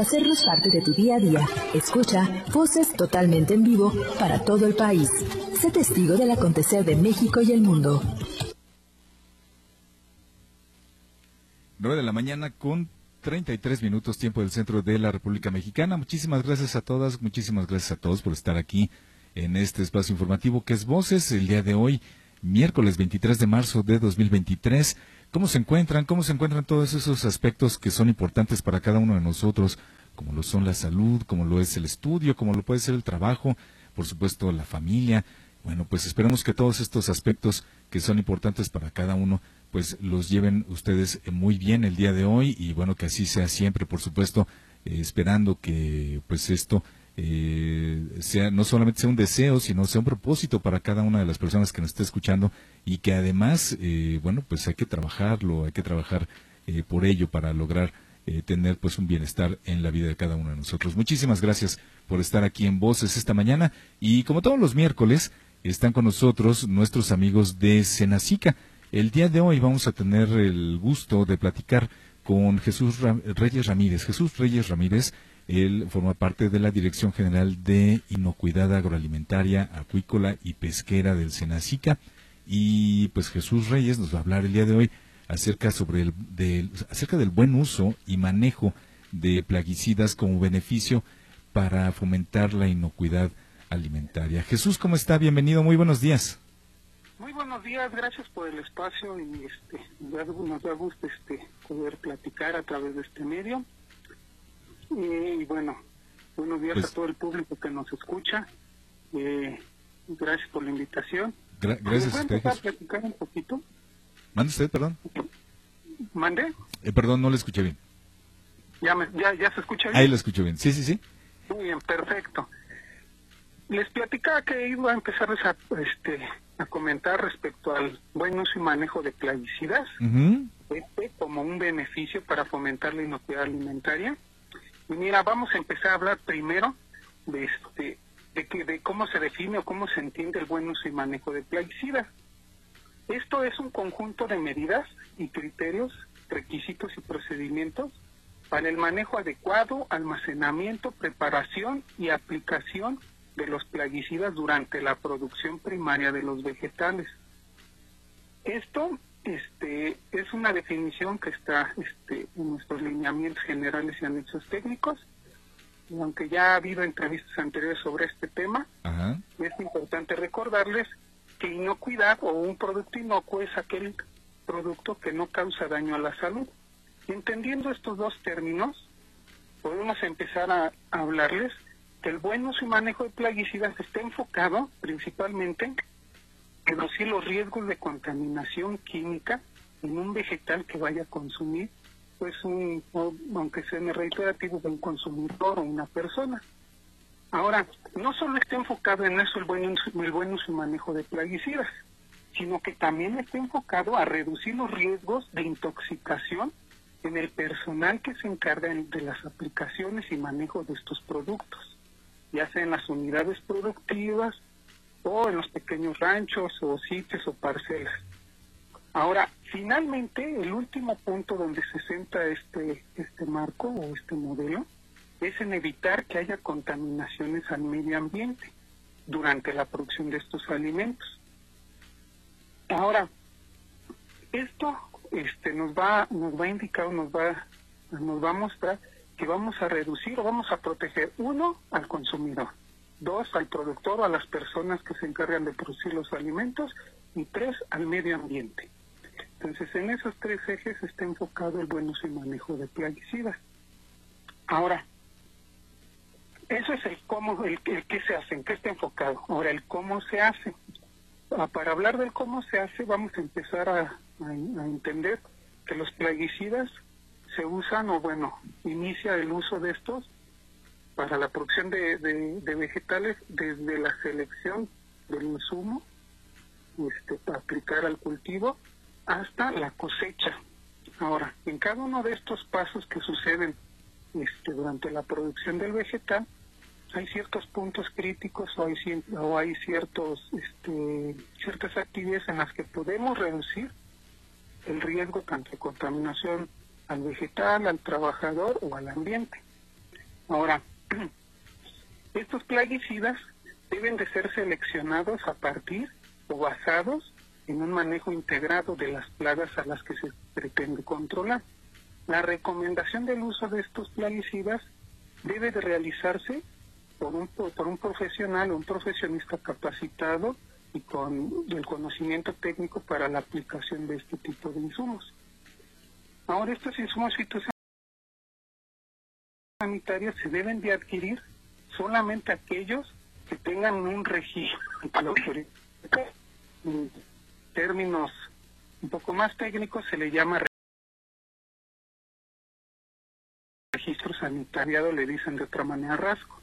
hacernos parte de tu día a día. Escucha voces totalmente en vivo para todo el país. Sé testigo del acontecer de México y el mundo. 9 de la mañana con 33 minutos tiempo del centro de la República Mexicana. Muchísimas gracias a todas, muchísimas gracias a todos por estar aquí en este espacio informativo que es Voces el día de hoy, miércoles 23 de marzo de 2023. ¿Cómo se encuentran? ¿Cómo se encuentran todos esos aspectos que son importantes para cada uno de nosotros, como lo son la salud, como lo es el estudio, como lo puede ser el trabajo, por supuesto la familia? Bueno, pues esperemos que todos estos aspectos que son importantes para cada uno, pues los lleven ustedes muy bien el día de hoy y bueno, que así sea siempre, por supuesto, eh, esperando que pues esto eh, sea no solamente sea un deseo, sino sea un propósito para cada una de las personas que nos esté escuchando y que además, eh, bueno, pues hay que trabajarlo, hay que trabajar eh, por ello para lograr eh, tener pues un bienestar en la vida de cada uno de nosotros. Muchísimas gracias por estar aquí en Voces esta mañana y como todos los miércoles están con nosotros nuestros amigos de Senacica. El día de hoy vamos a tener el gusto de platicar con Jesús Reyes Ramírez. Jesús Reyes Ramírez él forma parte de la Dirección General de Inocuidad Agroalimentaria, Acuícola y Pesquera del Senacica. Y pues Jesús Reyes nos va a hablar el día de hoy acerca, sobre el, acerca del buen uso y manejo de plaguicidas como beneficio para fomentar la inocuidad alimentaria. Jesús, ¿cómo está? Bienvenido, muy buenos días. Muy buenos días, gracias por el espacio y este, nos da gusto este, poder platicar a través de este medio. Y bueno, buenos días Pues- a todo el público que nos escucha. Eh, gracias por la invitación. Gra- gracias ¿Me a usted. a platicar un poquito? ¿Mande usted, perdón? ¿Mande? Eh, perdón, no le escuché bien. ¿Ya, me- ya, ¿Ya se escucha bien? Ahí lo escucho bien. Sí, sí, sí. Muy bien, perfecto. Les platicaba que iba a empezar a, este, a comentar respecto al buen uso y manejo de plaguicidas. Este como un beneficio para fomentar la inocuidad alimentaria. Mira, vamos a empezar a hablar primero de este de que de cómo se define o cómo se entiende el buen uso y manejo de plaguicidas. Esto es un conjunto de medidas y criterios, requisitos y procedimientos para el manejo adecuado, almacenamiento, preparación y aplicación de los plaguicidas durante la producción primaria de los vegetales. Esto este, es una definición que está este, en nuestros lineamientos generales y anexos técnicos. Y aunque ya ha habido entrevistas anteriores sobre este tema, Ajá. es importante recordarles que inocuidad o un producto inocuo es aquel producto que no causa daño a la salud. Entendiendo estos dos términos, podemos empezar a, a hablarles que el buen uso y manejo de plaguicidas está enfocado principalmente en reducir los riesgos de contaminación química en un vegetal que vaya a consumir, pues un, aunque sea reiterativo, un consumidor o una persona. Ahora, no solo está enfocado en eso el buen, el buen uso y manejo de plaguicidas, sino que también está enfocado a reducir los riesgos de intoxicación en el personal que se encarga en- de las aplicaciones y manejo de estos productos, ya sea en las unidades productivas o en los pequeños ranchos o sitios o parcelas. Ahora, finalmente, el último punto donde se centra este, este marco o este modelo es en evitar que haya contaminaciones al medio ambiente durante la producción de estos alimentos. Ahora, esto este, nos va nos va a indicar, nos va nos va a mostrar que vamos a reducir o vamos a proteger uno al consumidor, dos al productor a las personas que se encargan de producir los alimentos y tres al medio ambiente. Entonces, en esos tres ejes está enfocado el buen uso y manejo de plaguicidas. Ahora, eso es el cómo, el, el qué se hace, en qué está enfocado. Ahora, el cómo se hace. Ah, Para hablar del cómo se hace, vamos a empezar a entender que los plaguicidas se usan, o bueno, inicia el uso de estos para la producción de, de- vegetales desde la selección del insumo este, para aplicar al cultivo hasta la cosecha. Ahora, en cada uno de estos pasos que suceden este, durante la producción del vegetal, hay ciertos puntos críticos o hay, o hay ciertos, este, ciertas actividades en las que podemos reducir el riesgo tanto de contaminación al vegetal, al trabajador o al ambiente. Ahora, estos plaguicidas deben de ser seleccionados a partir o basados en un manejo integrado de las plagas a las que se pretende controlar. La recomendación del uso de estos plaguicidas debe de realizarse por un, por un profesional o un profesionista capacitado y con el conocimiento técnico para la aplicación de este tipo de insumos. Ahora estos insumos fitosanitarios se deben de adquirir solamente aquellos que tengan un registro en términos un poco más técnicos se le llama registro sanitariado, le dicen de otra manera rasgo.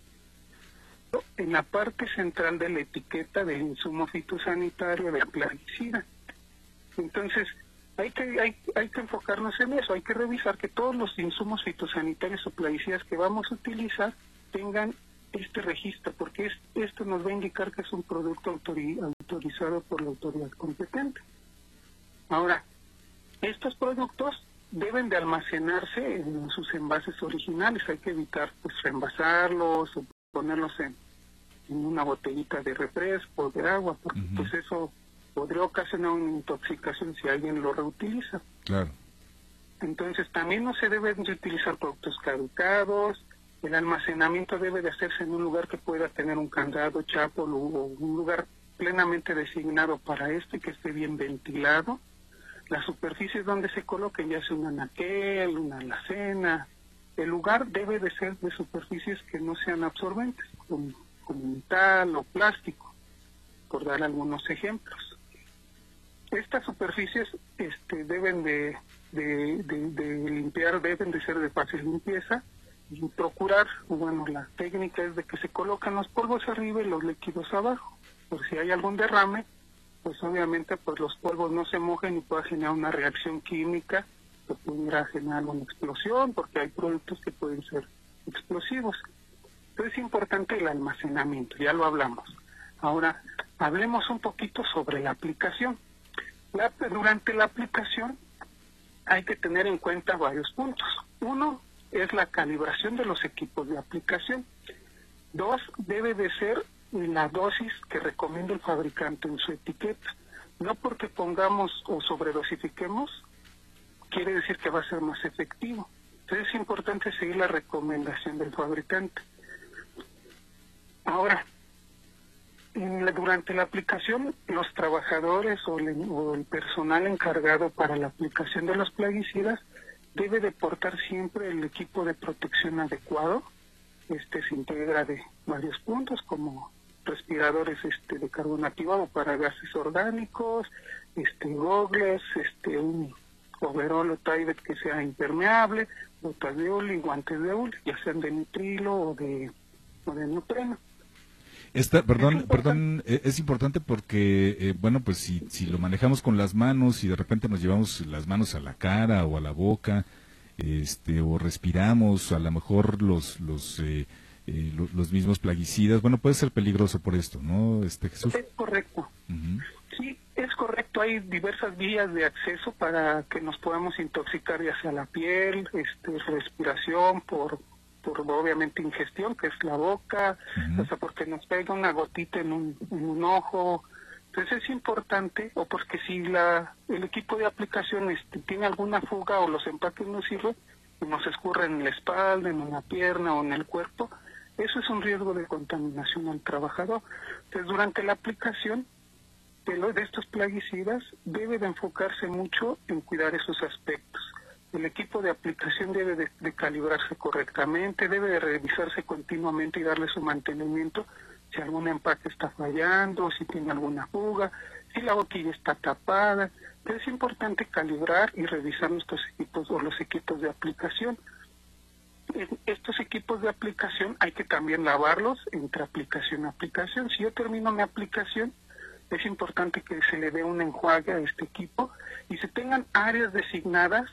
En la parte central de la etiqueta del insumo fitosanitario de plaguicida. Entonces, hay que, hay, hay que enfocarnos en eso, hay que revisar que todos los insumos fitosanitarios o plaguicidas que vamos a utilizar tengan este registro, porque es, esto nos va a indicar que es un producto autorizado por la autoridad competente. Ahora, estos productos deben de almacenarse en sus envases originales, hay que evitar pues reembasarlos o ponerlos en, en una botellita de refresco, de agua, porque pues eso podría ocasionar una intoxicación si alguien lo reutiliza. Claro. Entonces también no se deben de utilizar productos caducados, el almacenamiento debe de hacerse en un lugar que pueda tener un candado, chapo o un lugar plenamente designado para esto y que esté bien ventilado. Las superficies donde se coloquen, ya sea un anaquel, una alacena, el lugar debe de ser de superficies que no sean absorbentes, como, metal o plástico, por dar algunos ejemplos. Estas superficies este, deben de, de limpiar, deben de ser de fácil limpieza, y procurar, bueno, la técnica es de que se colocan los polvos arriba y los líquidos abajo. Por si hay algún derrame, pues obviamente pues los polvos no se mojen y pueda generar una reacción química que pudiera generar una explosión, porque hay productos que pueden ser explosivos. Entonces es importante el almacenamiento, ya lo hablamos. Ahora, hablemos un poquito sobre la aplicación. Durante la aplicación hay que tener en cuenta varios puntos. Uno, es la calibración de los equipos de aplicación. Dos, debe de ser la dosis que recomienda el fabricante en su etiqueta. No porque pongamos o sobredosifiquemos, quiere decir que va a ser más efectivo. Entonces es importante seguir la recomendación del fabricante. Ahora, durante la aplicación, los trabajadores o, o el personal encargado para la aplicación de los plaguicidas debe de portar siempre el equipo de protección adecuado. Este se integra de varios puntos como respiradores este de carbono activado para gases orgánicos, este gogles, este un overol o que sea impermeable, botas de y guantes de hule, ya sean de nitrilo o de o. Esta, perdón, perdón, e, es importante porque, eh, bueno, pues si, si lo manejamos con las manos y de repente nos llevamos las manos a la cara o a la boca, este, o respiramos, a lo mejor los, los, eh, eh, los, mismos plaguicidas, bueno, puede ser peligroso por esto, ¿no, este Jesús? Es correcto. Sí, es correcto. Hay diversas vías de acceso para que nos podamos intoxicar, ya sea la piel, este, respiración, por por obviamente ingestión, que es la boca, o sea, porque nos pega una gotita en un, en un ojo. Entonces es importante, o porque si la el equipo de aplicación este, tiene alguna fuga o los empaques no sirven, nos escurre en la espalda, en una pierna o en el cuerpo, eso es un riesgo de contaminación al trabajador. Entonces durante la aplicación de, de estos plaguicidas debe de enfocarse mucho en cuidar esos aspectos el equipo de aplicación debe de, calibrarse correctamente, debe de revisarse continuamente y darle su mantenimiento si algún empaque está fallando, si tiene alguna fuga, si la boquilla está tapada. es importante calibrar y revisar nuestros equipos o los equipos de aplicación. Estos equipos de aplicación hay que también lavarlos entre aplicación y aplicación. Si yo termino mi aplicación, es importante que se le dé un enjuague a este equipo y se tengan áreas designadas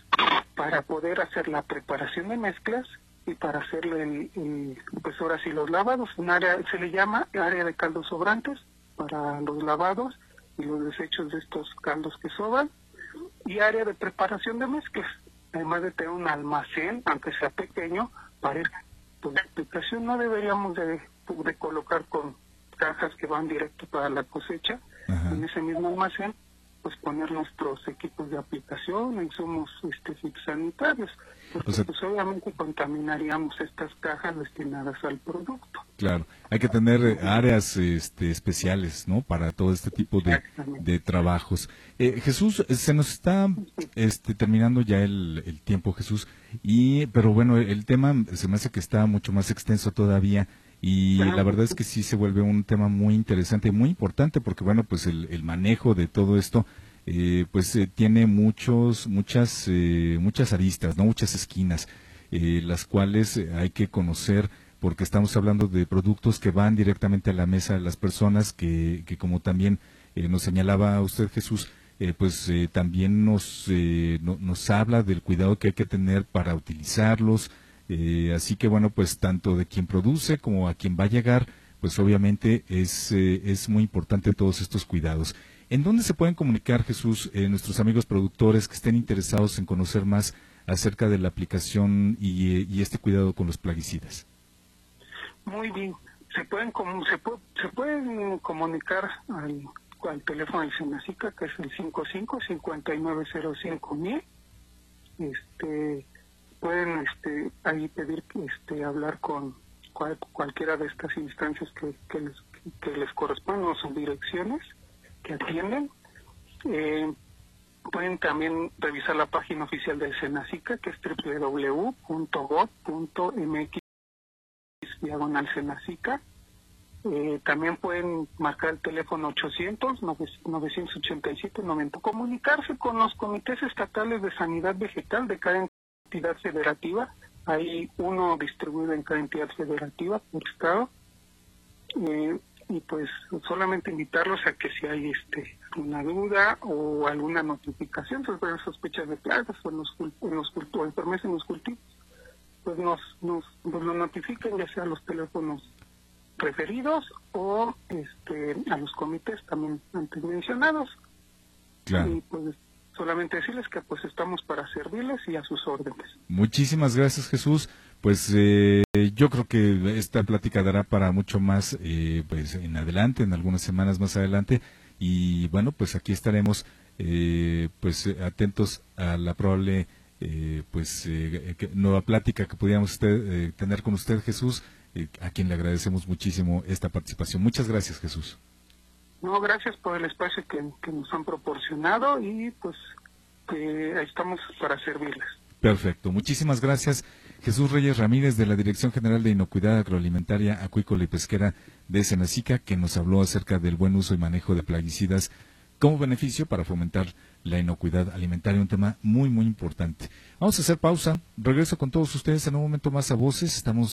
para poder hacer la preparación de mezclas y para hacer el, pues ahora sí los lavados. Un área se le llama área de caldos sobrantes para los lavados y los desechos de estos caldos que sobran y área de preparación de mezclas, además de tener un almacén, aunque sea pequeño, para aplicación. No deberíamos de, de colocar con cajas que van directo para la cosecha Ajá. en ese mismo almacén, pues poner nuestros equipos de aplicación, insumos este, fitosanitarios, porque O sea- pues obviamente contaminaríamos estas cajas destinadas al producto. Claro, hay que tener eh, áreas este, especiales, ¿no? Para todo este tipo de, de trabajos. Eh, Jesús, se nos está este, terminando ya el, el tiempo, Jesús, y pero bueno, el tema se me hace que está mucho más extenso todavía y la verdad es que sí se vuelve un tema muy interesante y muy importante porque bueno, pues el, el manejo de todo esto eh, pues eh, tiene muchos muchas eh, muchas aristas, no muchas esquinas, eh, las cuales hay que conocer porque estamos hablando de productos que van directamente a la mesa de las personas que, que como también eh, nos señalaba usted Jesús, eh, pues eh, también nos, eh, no- nos habla del cuidado que hay que tener para utilizarlos, eh, así que bueno, pues tanto de quien produce como a quien va a llegar, pues obviamente es, eh, es muy importante todos estos cuidados. ¿En dónde se pueden comunicar, Jesús, eh, nuestros amigos productores que estén interesados en conocer más acerca de la aplicación y, este cuidado con los plaguicidas? Muy bien. Se pueden se, pu- se pueden comunicar al, teléfono del Senacica, que es el 55-5905 Este, pueden este, ahí pedir este, hablar con cual- cualquiera de estas instancias que, que les, que les correspondan o sus direcciones que atienden. Eh, pueden también revisar la página oficial del Senacica, que es www.gov.mx diagonal Senacica. Eh, también pueden marcar el teléfono 800 987 90 comunicarse con los comités estatales de sanidad vegetal de cada entidad federativa. Hay uno distribuido en cada entidad federativa por estado. Eh, y pues solamente invitarlos a que si hay este una duda o alguna notificación sobre sospechas de plagas o en los, en los cultivos, enfermedades en los cultivos pues nos, nos, nos lo notifiquen ya sea a los teléfonos referidos o este a los comités también antes mencionados. Claro. y pues solamente decirles que pues estamos para servirles y a sus órdenes Muchísimas gracias, Jesús. Pues eh, yo creo que esta plática dará para mucho más eh, pues en adelante, en algunas semanas más adelante. Y bueno, pues aquí estaremos eh, pues atentos a la probable eh, pues eh, nueva plática que pudiéramos eh, tener con usted, Jesús, a quien le agradecemos muchísimo esta participación. Muchas gracias, Jesús. No gracias por el espacio que, nos han proporcionado y pues que estamos para servirles Perfecto, muchísimas gracias. Jesús Reyes Ramírez de la Dirección General de Inocuidad Agroalimentaria, Acuícola y Pesquera de Senacica, que nos habló acerca del buen uso y manejo de plaguicidas como beneficio para fomentar la inocuidad alimentaria, un tema muy, muy importante. Vamos a hacer pausa. Regreso con todos ustedes en un momento más a voces. Estamos